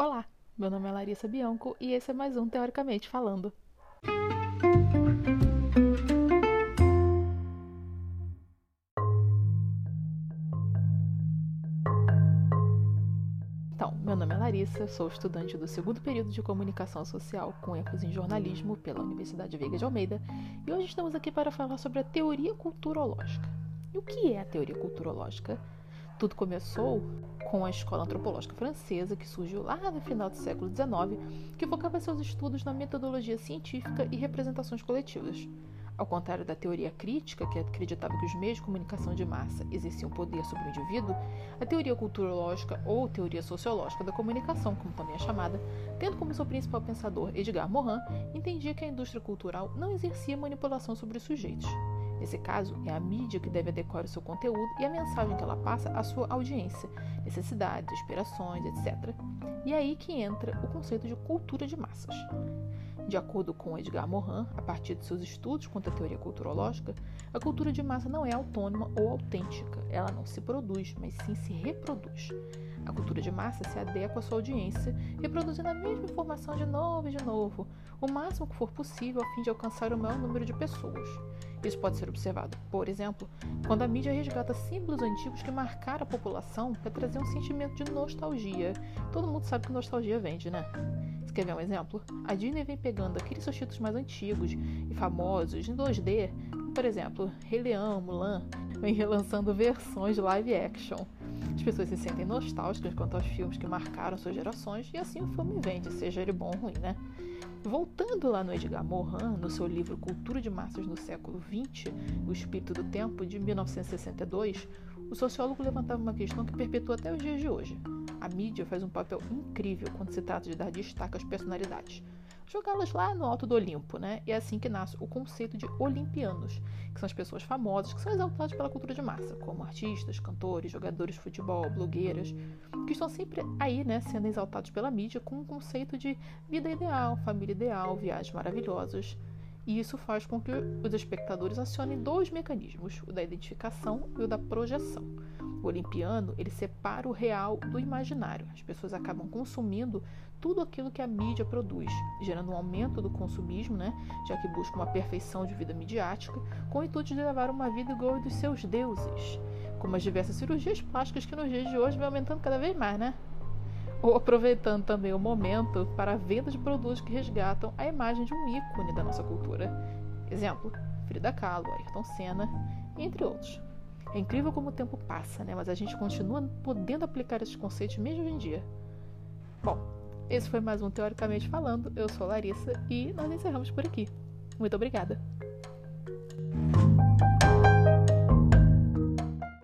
Olá, meu nome é Larissa Bianco e esse é mais um Teoricamente Falando. Então, meu nome é Larissa, sou estudante do segundo período de Comunicação Social com ênfase em jornalismo pela Universidade Veiga de Almeida e hoje estamos aqui para falar sobre a teoria culturológica. E o que é a teoria culturológica? Tudo começou com a escola antropológica francesa, que surgiu lá no final do século XIX, que focava seus estudos na metodologia científica e representações coletivas. Ao contrário da teoria crítica, que acreditava que os meios de comunicação de massa exerciam poder sobre o indivíduo, a teoria culturológica ou teoria sociológica da comunicação, como também é chamada, tendo como seu principal pensador Edgar Morin, entendia que a indústria cultural não exercia manipulação sobre os sujeitos. Nesse caso, é a mídia que deve adequar o seu conteúdo e a mensagem que ela passa à sua audiência, necessidades, aspirações, etc. E é aí que entra o conceito de cultura de massas. De acordo com Edgar Morin, a partir de seus estudos quanto à teoria culturológica, a cultura de massa não é autônoma ou autêntica, ela não se produz, mas sim se reproduz. A cultura de massa se adequa à sua audiência, reproduzindo a mesma informação de novo e de novo, o máximo que for possível a fim de alcançar o maior número de pessoas. Isso pode ser observado, por exemplo, quando a mídia resgata símbolos antigos que marcaram a população para trazer um sentimento de nostalgia. Todo mundo sabe que nostalgia vende, né? Você quer ver um exemplo? A Disney vem pegando aqueles seus títulos mais antigos e famosos em 2D, como, por exemplo, Rei Leão, Mulan, vem relançando versões live action. As pessoas se sentem nostálgicas quanto aos filmes que marcaram suas gerações e assim o filme vende, seja ele bom ou ruim, né? Voltando lá no Edgar Morin, no seu livro Cultura de Massas no século XX, O Espírito do Tempo, de 1962, o sociólogo levantava uma questão que perpetua até os dias de hoje. A mídia faz um papel incrível quando se trata de dar destaque às personalidades, jogá-las lá no alto do Olimpo, né? E é assim que nasce o conceito de olimpianos, que são as pessoas famosas que são exaltadas pela cultura de massa, como artistas, cantores, jogadores de futebol, blogueiras, que estão sempre aí, né, sendo exaltados pela mídia com um conceito de vida ideal, família ideal, viagens maravilhosas. E isso faz com que os espectadores acionem dois mecanismos, o da identificação e o da projeção. O olimpiano, ele separa o real do imaginário. As pessoas acabam consumindo tudo aquilo que a mídia produz, gerando um aumento do consumismo, né, já que busca uma perfeição de vida midiática, com o intuito de levar uma vida igual a dos seus deuses, como as diversas cirurgias plásticas que nos dias de hoje vem aumentando cada vez mais, né? Ou aproveitando também o momento para a venda de produtos que resgatam a imagem de um ícone da nossa cultura. Exemplo, Frida Kahlo, Ayrton Senna, entre outros. É incrível como o tempo passa, né? Mas a gente continua podendo aplicar esses conceitos mesmo hoje em dia. Bom, esse foi mais um Teoricamente Falando. Eu sou Larissa e nós encerramos por aqui. Muito obrigada!